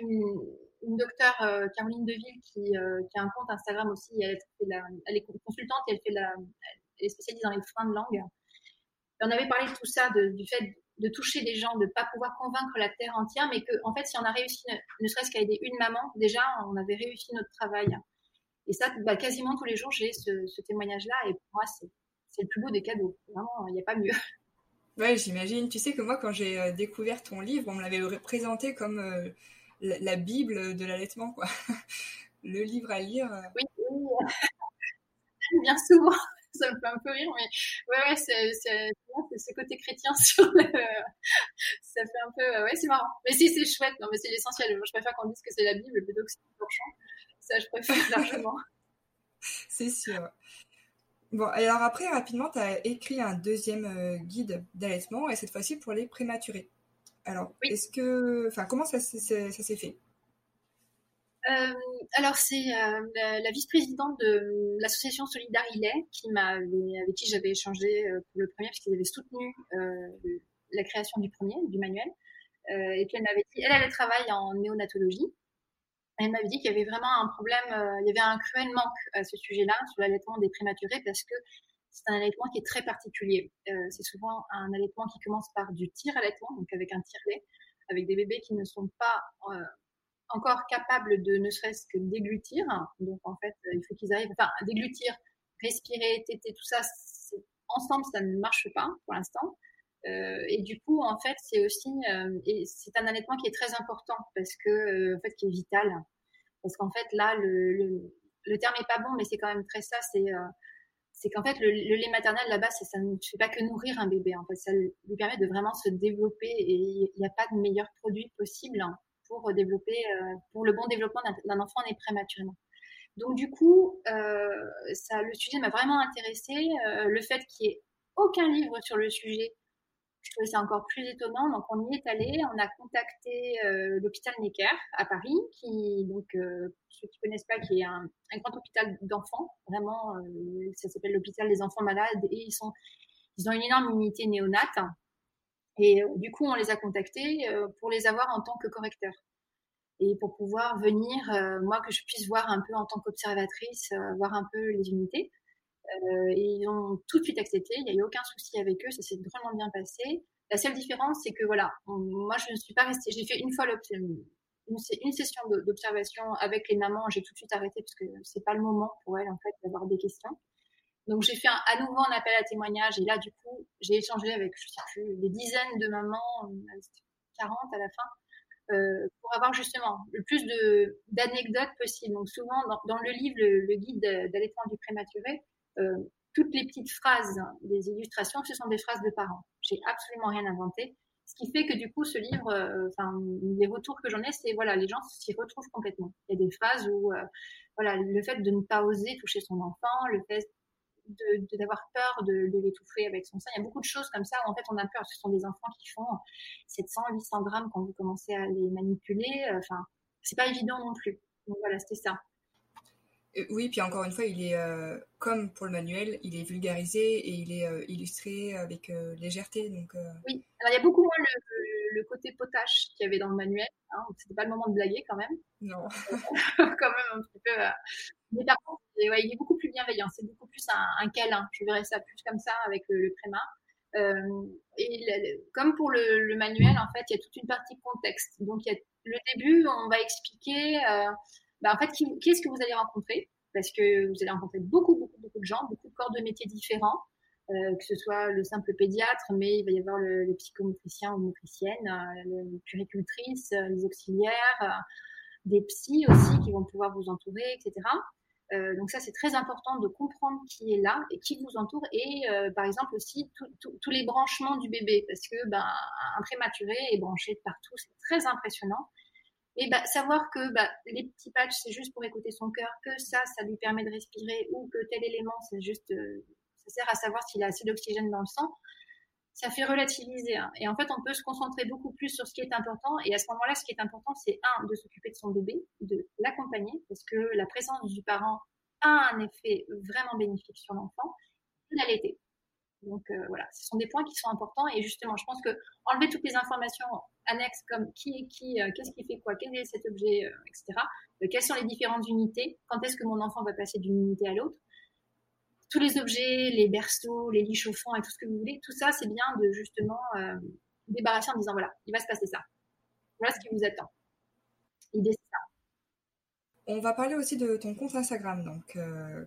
une, une docteure Caroline Deville qui, qui, a un compte Instagram aussi. Elle, est consultante et elle fait la, est spécialisée dans les freins de langue. on avait parlé de tout ça, du fait de toucher les gens, de ne pas pouvoir convaincre la terre entière, mais que, en fait, si on a réussi, ne, serait-ce qu'à aider une maman, déjà, on avait réussi notre travail. Et ça, bah, quasiment tous les jours, j'ai ce, témoignage-là, et pour moi, c'est, le plus beau des cadeaux. Vraiment, il n'y a pas mieux. Ouais, j'imagine. Tu sais que moi, quand j'ai euh, découvert ton livre, on me l'avait présenté comme euh, la, Bible de l'allaitement, quoi. le livre à lire. Euh. Oui, oui. bien souvent ça me fait un peu rire, mais ouais, ouais, c'est, c'est, ce côté chrétien sur le... ça fait un peu, ouais, c'est marrant. Mais si, c'est chouette, non, mais c'est l'essentiel. je préfère qu'on dise que c'est la Bible plutôt que c'est le. Ça, je préfère largement. c'est sûr. Bon, alors après, rapidement, tu as écrit un deuxième euh, guide d'allaitement, et cette fois-ci pour les prématurés. Alors, est-ce que, enfin, comment ça, ça s'est fait? Euh, alors c'est euh, la, vice-présidente de l'association Solidar qui m'a avec qui j'avais échangé euh, pour le premier parce qu'ils avaient soutenu la création du premier du manuel et puis elle m'avait dit elle elle travaille en néonatologie elle m'avait dit qu'il y avait vraiment un problème il y avait un cruel manque à ce sujet-là sur l'allaitement des prématurés parce que c'est un allaitement qui est très particulier. c'est souvent un allaitement qui commence par du tir-allaitement, donc avec un tire-lait, avec des bébés qui ne sont pas encore capables de ne serait-ce que déglutir. Donc en fait, il faut qu'ils arrivent, enfin, déglutir, respirer, téter, tout ça, ensemble, ça ne marche pas pour l'instant. Euh, et du coup, en fait, c'est aussi, euh, et c'est un allaitement qui est très important parce que, euh, en fait, qui est vital. Parce qu'en fait, là, le, le, le, terme est pas bon, mais c'est quand même très ça. C'est, c'est qu'en fait, le, lait maternel là-bas, ça ne fait pas que nourrir un bébé. En fait, ça lui permet de vraiment se développer et il n'y a pas de meilleur produit possible pour développer, euh, pour le bon développement d'un enfant né prématurément. Donc du coup, euh, ça, le sujet m'a vraiment intéressée. Euh, le fait qu'il n'y ait aucun livre sur le sujet, je trouvais ça encore plus étonnant. Donc on y est allé, on a contacté l'hôpital Necker à Paris, qui donc ceux qui connaissent pas, qui est un, grand hôpital d'enfants. Vraiment, ça s'appelle l'hôpital des enfants malades et ils sont ils ont une énorme unité néonate et euh, du coup, on les a contactés euh, pour les avoir en tant que correcteurs et pour pouvoir venir, euh, moi, que je puisse voir un peu en tant qu'observatrice, voir un peu les unités. et ils ont tout de suite accepté, il n'y a eu aucun souci avec eux, ça s'est vraiment bien passé. La seule différence, c'est que voilà, moi, je ne suis pas restée, j'ai fait une fois une, une session d'observation avec les mamans, j'ai tout de suite arrêté parce que c'est pas le moment pour elles, en fait, d'avoir des questions. Donc j'ai fait à nouveau un appel à témoignage et là du coup j'ai échangé avec je sais plus des dizaines de mamans, 40 à la fin, euh, pour avoir justement le plus de d'anecdotes possible. Donc souvent dans, dans le livre le, guide d'allaitement du prématuré, euh, toutes les petites phrases des illustrations ce sont des phrases de parents. J'ai absolument rien inventé. Ce qui fait que du coup, ce livre, euh, enfin, les retours que j'en ai, c'est voilà, les gens s'y retrouvent complètement. Il y a des phrases où, euh, voilà, le fait de ne pas oser toucher son enfant, le fait d'avoir peur de, de l'étouffer avec son sein. Il y a beaucoup de choses comme ça où en fait on a peur. Ce sont des enfants qui font 700, 800 grammes quand vous commencez à les manipuler. Enfin, c'est pas évident non plus. Donc voilà, c'était ça. Euh, oui, puis encore une fois, il est euh, comme pour le manuel, il est vulgarisé et il est euh, illustré avec légèreté. Donc, Oui, alors il y a beaucoup moins le, côté potache qu'il y avait dans le manuel. Hein, C'était pas le moment de blaguer quand même. Non. quand même un petit peu. Mais par contre, il est beaucoup plus bienveillant. C'est beaucoup plus un, câlin. Je verrais ça plus comme ça avec le, le créma. et comme pour le, manuel, en fait, il y a toute une partie contexte. Donc, il y a le début, on va expliquer bah, en fait, qui, est-ce que vous allez rencontrer? Parce que vous allez rencontrer beaucoup, beaucoup, beaucoup de gens, beaucoup de corps de métiers différents, euh, que ce soit le simple pédiatre, mais il va y avoir le, le psychomotricien ou motricienne, euh, le puricultrice, euh, les auxiliaires, des psys aussi qui vont pouvoir vous entourer, etc. donc ça, c'est très important de comprendre qui est là et qui vous entoure et par exemple aussi tous les branchements du bébé parce que ben, un prématuré est branché de partout, c'est très impressionnant. Et bah, savoir que bah, les petits patchs, c'est juste pour écouter son cœur, que ça, ça lui permet de respirer, ou que tel élément, c'est juste, euh, sert à savoir s'il a assez d'oxygène dans le sang, ça fait relativiser. Hein. Et en fait, on peut se concentrer beaucoup plus sur ce qui est important. Et à ce moment-là, ce qui est important, c'est un, de s'occuper de son bébé, de l'accompagner, parce que la présence du parent a un effet vraiment bénéfique sur l'enfant, et l'allaiter. Donc euh, voilà, ce sont des points qui sont importants et justement, je pense que enlever toutes les informations annexes comme qui est qui, euh, qu'est-ce qui fait quoi, quel est cet objet, euh, etc. quelles sont les différentes unités, quand est-ce que mon enfant va passer d'une unité à l'autre. Tous les objets, les berceaux, les lits chauffants et tout ce que vous voulez, tout ça, c'est bien de justement débarrasser en disant voilà, il va se passer ça. Voilà ce qui vous attend. L'idée, c'est ça. On va parler aussi de ton compte Instagram. Donc,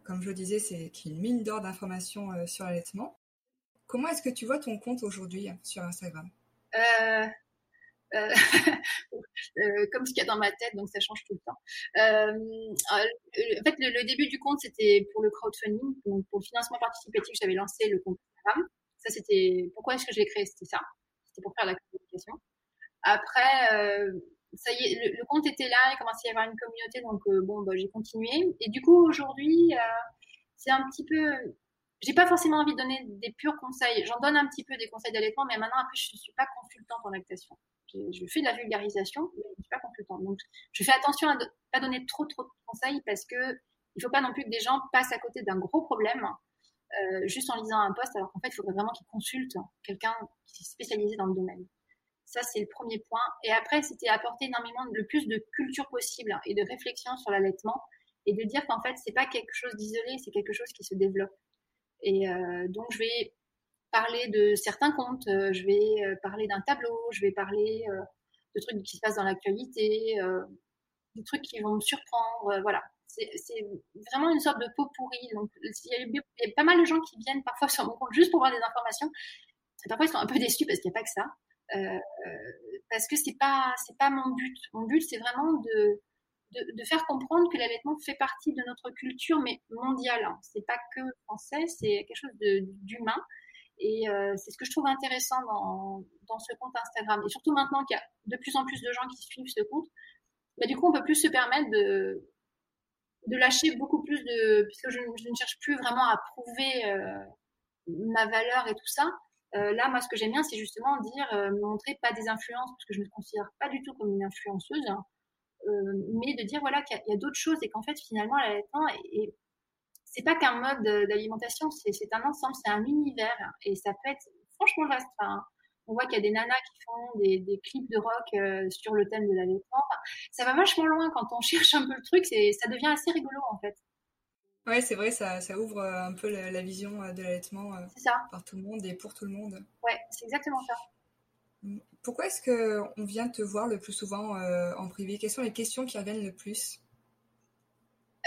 comme je le disais, c'est une mine d'or d'informations sur l'allaitement. Comment est-ce que tu vois ton compte aujourd'hui sur Instagram? Euh, euh, euh, comme ce qu'il y a dans ma tête, donc ça change tout le temps. en fait, le, début du compte, c'était pour le crowdfunding, donc pour le financement participatif, j'avais lancé le compte Instagram. Ça, c'était pourquoi est-ce que je l'ai créé C'était ça. C'était pour faire la communication. Après, ça y est, le, compte était là, il commençait à y avoir une communauté, donc bon, bah, j'ai continué. Et du coup, aujourd'hui, c'est un petit peu j'ai pas forcément envie de donner des purs conseils. J'en donne un petit peu des conseils d'allaitement, mais maintenant, après, je suis pas consultante en lactation. Je, fais de la vulgarisation, mais je suis pas consultante. Donc, je fais attention à ne pas donner trop, trop de conseils parce que il faut pas non plus que des gens passent à côté d'un gros problème euh, juste en lisant un poste, alors qu'en fait, il faudrait vraiment qu'ils consultent quelqu'un qui est spécialisé dans le domaine. Ça, c'est le premier point. Et après, c'était apporter énormément, le plus de culture possible et de réflexion sur l'allaitement et de dire qu'en fait, c'est pas quelque chose d'isolé, c'est quelque chose qui se développe. Et euh, donc, je vais parler de certains comptes, euh, je vais euh, parler d'un tableau, je vais parler de trucs qui se passent dans l'actualité, des trucs qui vont me surprendre. voilà. C'est vraiment une sorte de pot pourri. Donc, il y, a, pas mal de gens qui viennent parfois sur mon compte juste pour voir des informations. Et parfois, ils sont un peu déçus parce qu'il n'y a pas que ça. parce que c'est pas c'est pas mon but. Mon but, c'est vraiment de de, faire comprendre que l'allaitement fait partie de notre culture, mais mondiale. Hein. C'est pas que français, c'est quelque chose d'humain. Et euh, c'est ce que je trouve intéressant dans, ce compte Instagram. Et surtout maintenant qu'il y a de plus en plus de gens qui suivent ce compte, bah, du coup, on peut plus se permettre de, lâcher beaucoup plus de. Puisque je, ne cherche plus vraiment à prouver euh, ma valeur et tout ça. Euh, là, moi, ce que j'aime bien, c'est justement dire, montrer pas des influences, parce que je ne me considère pas du tout comme une influenceuse. Hein. Mais de dire voilà qu'il y a, d'autres choses et qu'en fait finalement l'allaitement et c'est pas qu'un mode d'alimentation, c'est un ensemble, c'est un univers et ça peut être franchement vaste. on voit qu'il y a des nanas qui font des, des clips de rock euh, sur le thème de l'allaitement. ça va vachement loin quand on cherche un peu le truc, ça devient assez rigolo en fait. Ouais, c'est vrai, ça, ça, ouvre euh, un peu la, vision de l'allaitement par tout le monde et pour tout le monde. Ouais, c'est exactement ça. Pourquoi est-ce qu'on vient te voir le plus souvent euh, en privé? Quelles sont les questions qui reviennent le plus?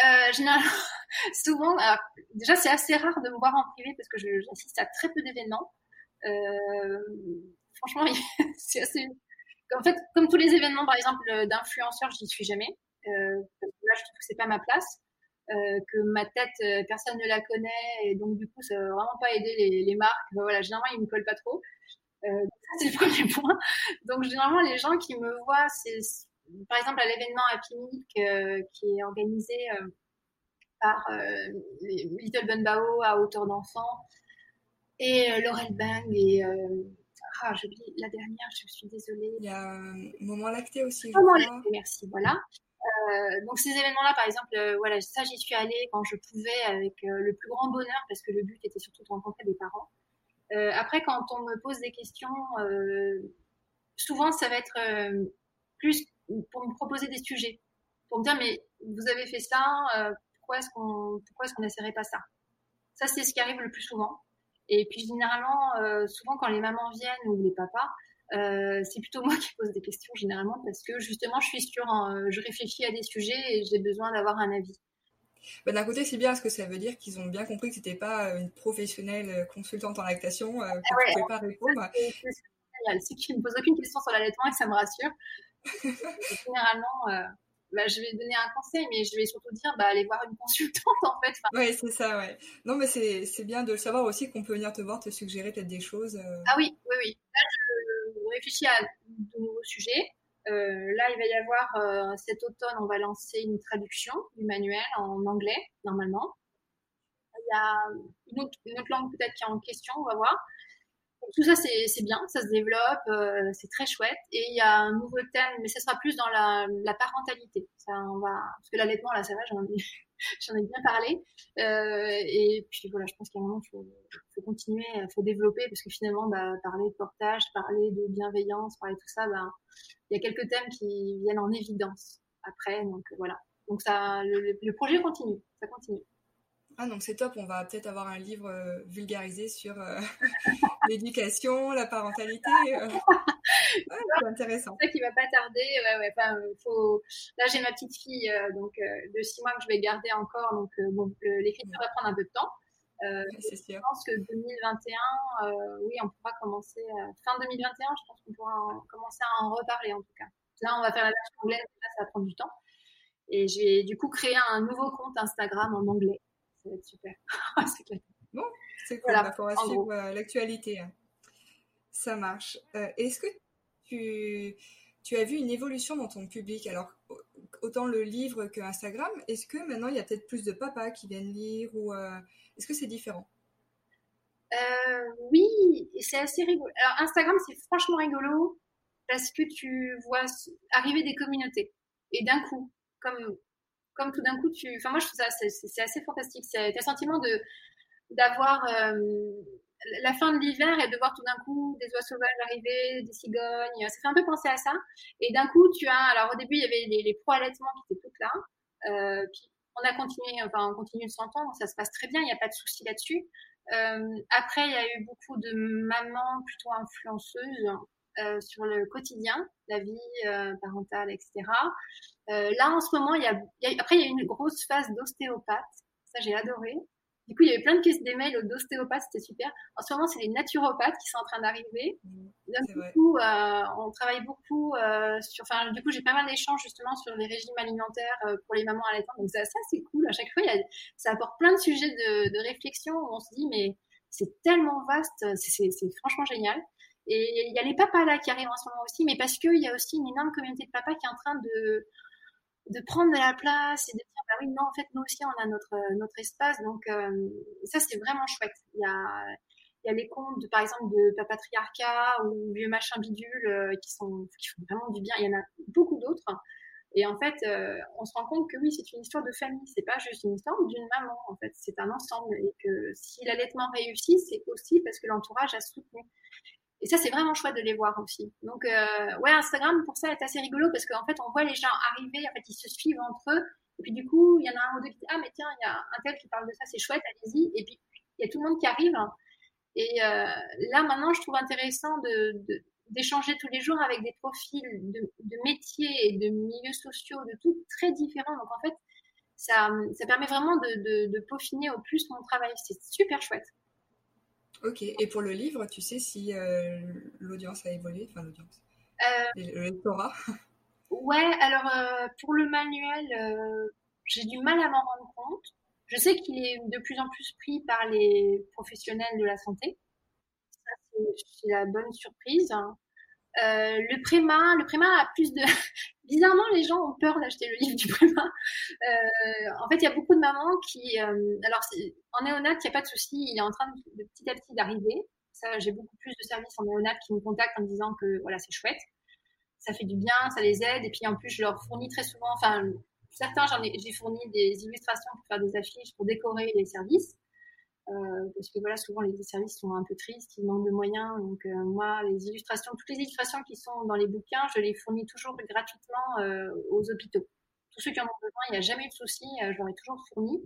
Euh, Généralement, souvent, déjà c'est assez rare de me voir en privé parce que j'assiste à très peu d'événements. Euh, franchement, c'est assez. En fait, comme tous les événements, par exemple, d'influenceurs, je n'y suis jamais. là, je trouve que c'est pas ma place. que ma tête, personne ne la connaît, et donc du coup, ça va vraiment pas aider les, marques. voilà, généralement, ils me collent pas trop. Euh, c'est le premier point. Donc généralement les gens qui me voient, c'est par exemple à l'événement Happy Milk euh, qui est organisé euh, par Little Bunbao à hauteur d'enfant et Laurel Bang et ah, j'oublie la dernière, je suis désolée. Il y a Moment Lacté aussi. Moment Lacté, merci, voilà. Euh, donc ces événements-là, par exemple, euh, voilà, ça j'y suis allée quand je pouvais avec euh, le plus grand bonheur parce que le but était surtout de rencontrer des parents. après, quand on me pose des questions, souvent ça va être plus pour me proposer des sujets, pour me dire mais vous avez fait ça, pourquoi est-ce qu'on pourquoi est-ce qu'on n'essaierait pas ça? Ça c'est ce qui arrive le plus souvent. Et puis généralement, souvent quand les mamans viennent ou les papas, euh, c'est plutôt moi qui pose des questions généralement parce que justement je suis sur, je réfléchis à des sujets et j'ai besoin d'avoir un avis. Bah, d'un côté, c'est bien parce que ça veut dire qu'ils ont bien compris que c'était pas une professionnelle euh, consultante en lactation, euh, que ah ne pouvais pas répondre. C'est qu'ils ne posent aucune question sur l'allaitement et ça me rassure. généralement, bah, je vais donner un conseil, mais je vais surtout dire, bah, allez voir une consultante en fait. oui, c'est ça, ouais. Non, mais c'est bien de le savoir aussi qu'on peut venir te voir, te suggérer peut-être des choses. Ah oui, oui, oui. Là, je, réfléchit à de nouveaux sujets. Euh, là, il va y avoir euh, cet automne, on va lancer une traduction du manuel en anglais, normalement. Il y a une autre, langue peut-être qui est en question, on va voir. Tout ça, c'est bien, ça se développe, euh, c'est très chouette. Et il y a un nouveau thème, mais ce sera plus dans la, la parentalité. Ça, on va, parce que l'allaitement, là, ça va, j'en ai, ai bien parlé. Euh, et puis voilà, je pense qu'à un moment, il faut, faut, continuer, il faut développer, parce que finalement, bah, parler de portage, parler de bienveillance, parler de tout ça, bah, il y a quelques thèmes qui viennent en évidence après. Donc voilà. Donc ça, le projet continue, ça continue. Ah donc c'est top, on va peut-être avoir un livre euh, vulgarisé sur euh, l'éducation, la parentalité. Euh. c'est intéressant. C'est ça qui va pas tarder. Ouais, ouais, faut... Là j'ai ma petite fille donc de six mois que je vais garder encore, donc bon, l'écriture va prendre un peu de temps. c'est sûr. Je pense que 2021, oui, on pourra commencer fin 2021. Je pense qu'on pourra commencer à en reparler en tout cas. Là, on va faire la version anglaise, là, ça va prendre du temps. Et j'ai du coup créé un nouveau compte Instagram en anglais ça va être super. bon, c'est cool, voilà, on va suivre euh, l'actualité. Hein. Ça marche. Euh, est-ce que tu, tu as vu une évolution dans ton public? Alors, autant le livre que Instagram, est-ce que maintenant il y a peut-être plus de papas qui viennent lire ou euh, est-ce que c'est différent? Oui, c'est assez rigolo. Alors, Instagram, c'est franchement rigolo parce que tu vois arriver des communautés et d'un coup, comme comme tout d'un coup, tu. Enfin, moi, je trouve ça, c'est assez fantastique. C'est un sentiment de d'avoir euh, la fin de l'hiver et de voir tout d'un coup des oies sauvages arriver, des cigognes. Ça fait un peu penser à ça. Et d'un coup, tu as. Alors, au début, il y avait les, les pro allaitements qui étaient toutes là. Euh, puis, on a continué, enfin, on continue de s'entendre. Ça se passe très bien. Il n'y a pas de souci là-dessus. Euh, après, il y a eu beaucoup de mamans plutôt influenceuses euh, sur le quotidien, la vie euh, parentale, etc. Euh, là, en ce moment, il y a, après, il y a une grosse phase d'ostéopathe. Ça, j'ai adoré. Du coup, il y avait plein de questions des mails d'ostéopathes, c'était super. En ce moment, c'est les naturopathes qui sont en train d'arriver. Mmh, du coup, on travaille beaucoup sur. Enfin, du coup, j'ai pas mal d'échanges justement sur les régimes alimentaires pour les mamans allaitantes. Donc, ça, ça c'est cool. À chaque fois, il y a, ça apporte plein de sujets de, de réflexion où on se dit, mais c'est tellement vaste, c'est franchement génial. Et il y a les papas là qui arrivent en ce moment aussi, mais parce qu'il y a aussi une énorme communauté de papas qui est en train de, de prendre de la place et de dire bah oui non en fait nous aussi on a notre notre espace. Donc euh, ça c'est vraiment chouette. Il y a y a les comptes de, par exemple de papatriarcat ou vieux machin bidule euh, qui sont qui font vraiment du bien. Il y en a beaucoup d'autres. Et en fait euh, on se rend compte que oui c'est une histoire de famille. C'est pas juste une histoire d'une maman en fait. C'est un ensemble. Et que si l'allaitement réussit c'est aussi parce que l'entourage a soutenu et ça, c'est vraiment chouette de les voir aussi. Donc, euh, ouais, Instagram, pour ça, est assez rigolo parce qu'en fait, on voit les gens arriver, en fait, ils se suivent entre eux. Et puis, du coup, il y en a un ou deux qui disent Ah, mais tiens, il y a un tel qui parle de ça, c'est chouette, allez-y. Et puis, il y a tout le monde qui arrive. Et euh, là, maintenant, je trouve intéressant d'échanger tous les jours avec des profils de, de, métiers et de milieux sociaux, de tout très différents. Donc, en fait, ça, ça permet vraiment de peaufiner au plus mon travail. C'est super chouette. Ok, et pour le livre, tu sais si euh, l'audience a évolué, enfin l'audience, euh, le lectorat Ouais, alors euh, pour le manuel, j'ai du mal à m'en rendre compte. Je sais qu'il est de plus en plus pris par les professionnels de la santé. Ça, c'est la bonne surprise. Euh, le Préma, le Préma a plus de. Bizarrement, les gens ont peur d'acheter le livre du Préma. Euh, en fait, il y a beaucoup de mamans qui. Euh, alors, en néonat, il n'y a pas de souci, il est en train de, petit à petit d'arriver. Ça, j'ai beaucoup plus de services en néonat qui me contactent en me disant que voilà, c'est chouette, ça fait du bien, ça les aide. Et puis en plus, je leur fournis très souvent. Enfin, certains, j'en ai, j'ai fourni des illustrations pour faire des affiches, pour décorer les services. Euh, parce que voilà, souvent les services sont un peu tristes, ils manquent de moyens. Donc euh, moi, les illustrations, toutes les illustrations qui sont dans les bouquins, je les fournis toujours gratuitement euh, aux hôpitaux. Tous ceux qui en ont besoin, il n'y a jamais eu de souci, je leur ai toujours fourni.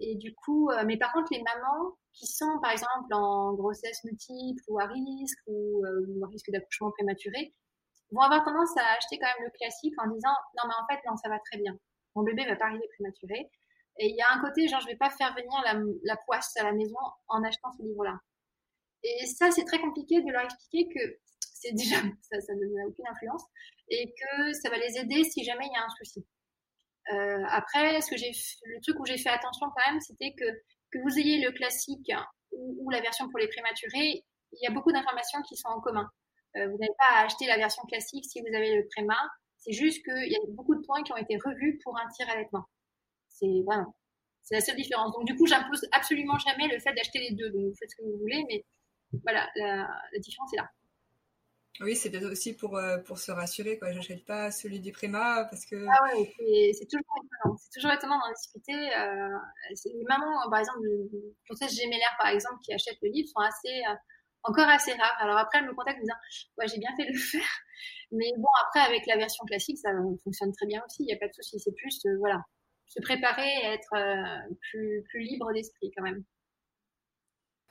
et du coup, mais par contre, les mamans qui sont par exemple en grossesse multiple ou à risque ou, ou à risque d'accouchement prématuré, vont avoir tendance à acheter quand même le classique en disant non mais en fait non ça va très bien, mon bébé va pas arriver prématuré et il y a un côté, genre, je vais pas faire venir la, la poisse à la maison en achetant ce livre-là. Et ça, c'est très compliqué de leur expliquer que c'est déjà, ça, n'a aucune influence, et que ça va les aider si jamais il y a un souci. Euh, après, ce que j'ai, le truc où j'ai fait attention quand même, c'était que que vous ayez le classique ou, la version pour les prématurés, il y a beaucoup d'informations qui sont en commun. Euh, vous n'avez pas à acheter la version classique si vous avez le préma. C'est juste qu'il y a beaucoup de points qui ont été revus pour un tir allaitement. C'est voilà, c'est la seule différence. Donc du coup, j'impose absolument jamais le fait d'acheter les deux. Donc vous faites ce que vous voulez, mais voilà, la, différence est là. Oui, c'est peut-être aussi pour, euh, pour se rassurer. Quoi. J'achète pas celui du Préma parce que. Ah ouais, c'est toujours étonnant. C'est toujours étonnant d'en discuter. Euh, les mamans, par exemple, de princesse Gémellaire, par exemple, qui achètent le livre, sont assez, euh, encore assez rares. Alors après, elles me contactent en me disant Ouais, j'ai bien fait de le faire. Mais bon, après, avec la version classique, ça fonctionne très bien aussi. Il n'y a pas de souci. C'est plus, voilà, se préparer et être euh, plus, plus libre d'esprit quand même.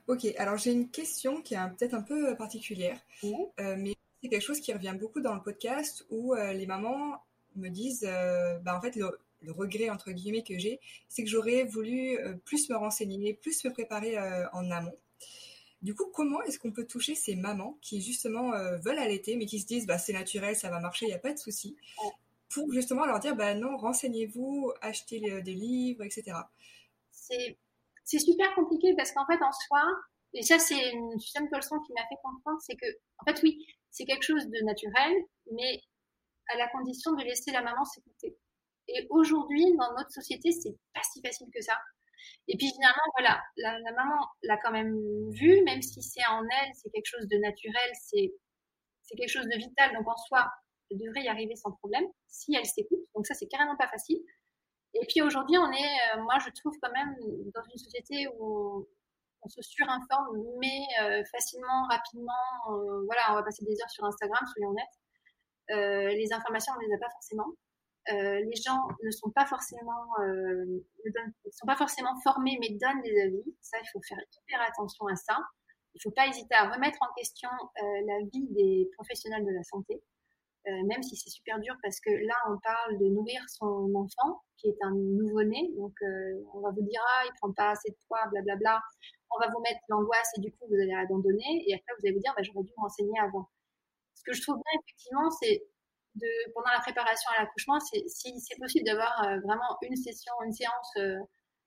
Ok, alors j'ai une question qui est peut-être un peu particulière, euh, mais c'est quelque chose qui revient beaucoup dans le podcast où euh, les mamans me disent, bah, en fait, le, regret entre guillemets que j'ai, c'est que j'aurais voulu plus me renseigner, plus me préparer en amont. Du coup, comment est-ce qu'on peut toucher ces mamans qui justement veulent allaiter, mais qui se disent, bah, c'est naturel, ça va marcher, il n'y a pas de souci, pour justement leur dire, bah non, renseignez-vous, achetez des livres, etc. C'est super compliqué parce qu'en fait, en soi, et ça, c'est une Suzanne Colson qui m'a fait comprendre, c'est que, en fait, oui, c'est quelque chose de naturel, mais à la condition de laisser la maman s'écouter. Et aujourd'hui, dans notre société, c'est pas si facile que ça. Et puis finalement, voilà, la, la maman l'a quand même vu, même si c'est en elle, c'est quelque chose de naturel, c'est quelque chose de vital. Donc en soi, devrait y arriver sans problème si elle s'écoute. Donc ça, c'est carrément pas facile. Et puis aujourd'hui, on est, euh, moi, je trouve quand même dans une société où on, se surinforme, mais euh, facilement, rapidement. Euh, voilà, on va passer des heures sur Instagram, soyons honnêtes. les informations, on les a pas forcément. les gens ne sont pas forcément, ne sont pas forcément formés, mais donnent des avis. Ça, il faut faire hyper attention à ça. Il ne faut pas hésiter à remettre en question la vie des professionnels de la santé. Euh, même si c'est super dur parce que là, on parle de nourrir son enfant qui est un nouveau-né. Donc, euh, on va vous dire, ah, il prend pas assez de poids, blablabla. On va vous mettre l'angoisse et du coup, vous allez abandonner. Et après, vous allez vous dire, bah, j'aurais dû m'enseigner avant. Ce que je trouve bien, effectivement, c'est de, pendant la préparation à l'accouchement, c'est, si c'est possible d'avoir euh, vraiment une session, une séance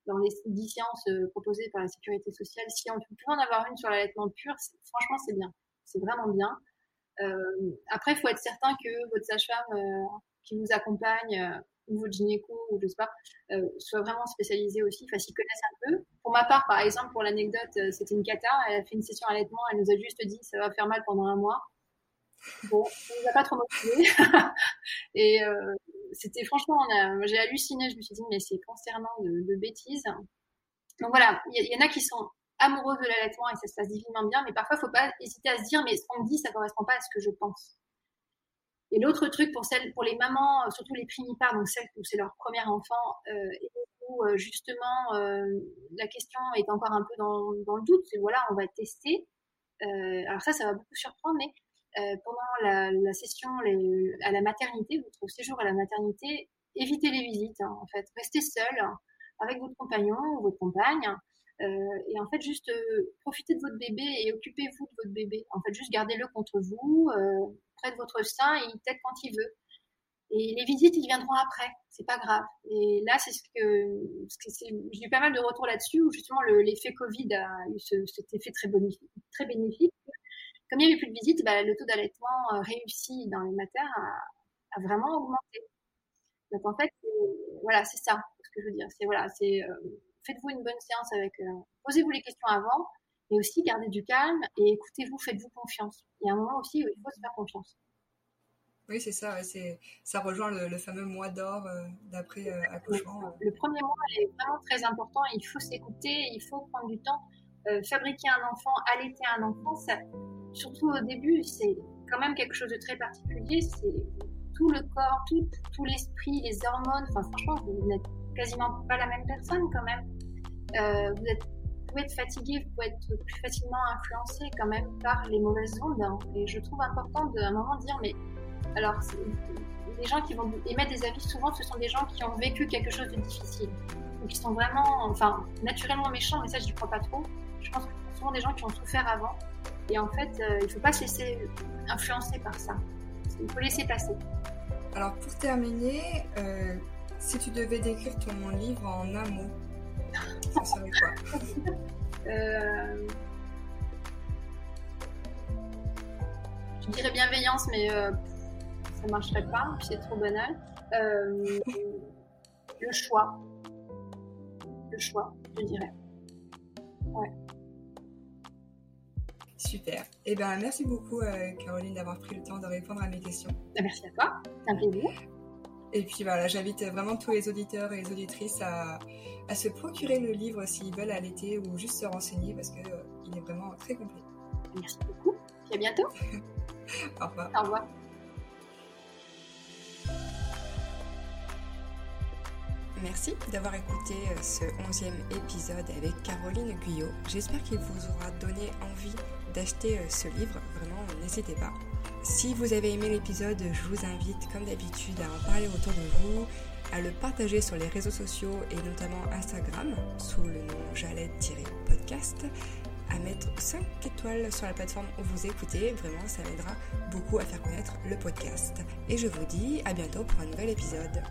dans les 10 séances proposées par la sécurité sociale, si on peut en avoir une sur l'allaitement pur, franchement, c'est bien. C'est vraiment bien. Euh, après, il faut être certain que votre sage-femme euh, qui vous accompagne euh, ou votre gynéco ou je sais pas soit vraiment spécialisée aussi, enfin s'y connaissent un peu. Pour ma part, par exemple, pour l'anecdote, c'était une cata. Elle a fait une session allaitement. Elle nous a juste dit ça va faire mal pendant un mois. Bon, ça nous a pas trop motivé. et c'était franchement, j'ai halluciné. Je me suis dit mais c'est concernant de, bêtises. Donc voilà, il y, en a qui sont amoureuse de l'allaitement et ça se passe divinement bien, mais parfois, il ne faut pas hésiter à se dire, mais ce qu'on me dit, ça ne correspond pas à ce que je pense. Et l'autre truc pour celles, pour les mamans, euh, surtout les primipares, donc celles où c'est leur premier enfant, euh, et où euh, justement la question est encore un peu dans, le doute, c'est voilà, on va tester. alors ça, ça va beaucoup surprendre, mais pendant la, session à la maternité, votre séjour à la maternité, évitez les visites. Hein, en fait, restez seul avec votre compagnon ou votre compagne. Euh, et en fait, juste euh, profitez de votre bébé et occupez-vous de votre bébé. En fait, juste gardez-le contre vous, euh, près de votre sein, et il t'aide quand il veut. Et les visites, ils viendront après. C'est pas grave. Et là, c'est ce que, j'ai eu pas mal de retours là-dessus où justement l'effet Covid a eu cet effet très bénéfique, très bénéfique. comme il n'y avait plus de visites, bah, le taux d'allaitement réussi dans les matères a, vraiment augmenté. Donc en fait, voilà, c'est ça ce que je veux dire. C'est voilà, c'est faites-vous une bonne séance avec, posez-vous les questions avant, mais aussi gardez du calme et écoutez-vous, faites-vous confiance. Il y a un moment aussi où il faut se faire confiance. Oui, c'est ça. c'est, ça rejoint le, fameux mois d'or euh, d'après euh, accouchement. Euh. Le, premier mois est vraiment très important. Il faut s'écouter, il faut prendre du temps. fabriquer un enfant, allaiter un enfant, ça, surtout au début, c'est quand même quelque chose de très particulier. C'est tout le corps, tout, tout l'esprit, les hormones. Enfin, franchement, vous n'êtes quasiment pas la même personne quand même. vous êtes pouvez être fatigué, vous pouvez être plus facilement influencé quand même par les mauvaises ondes. Et je trouve important d'un un moment dire, mais alors les gens qui vont émettre des avis, souvent ce sont des gens qui ont vécu quelque chose de difficile. Donc qui sont vraiment, enfin, naturellement méchants, mais ça je n'y crois pas trop. Je pense que ce sont souvent des gens qui ont souffert avant. Et en fait, euh, il ne faut pas se laisser influencer par ça. Il faut laisser passer. Alors pour terminer, euh, si tu devais décrire ton livre en un mot, ça serait quoi euh, Je dirais bienveillance, mais euh, ça marcherait pas, c'est trop banal. Euh, le choix. Le choix, je dirais. Ouais. Super. Eh bien, merci beaucoup, Caroline, d'avoir pris le temps de répondre à mes questions. Merci à toi. C'est un plaisir. Et puis voilà, j'invite vraiment tous les auditeurs et les auditrices à, à se procurer le livre s'ils veulent allaiter ou juste se renseigner parce qu'il euh, est vraiment très complet. Merci beaucoup. Et à bientôt. Au revoir. Au revoir. Merci d'avoir écouté euh, ce onzième épisode avec Caroline Guyot. J'espère qu'il vous aura donné envie d'acheter euh, ce livre. Vraiment, n'hésitez pas. Si vous avez aimé l'épisode, je vous invite comme d'habitude à en parler autour de vous, à le partager sur les réseaux sociaux et notamment Instagram sous le nom Jalette-podcast, à mettre 5 étoiles sur la plateforme où vous écoutez. Vraiment, ça m'aidera beaucoup à faire connaître le podcast. Et je vous dis à bientôt pour un nouvel épisode.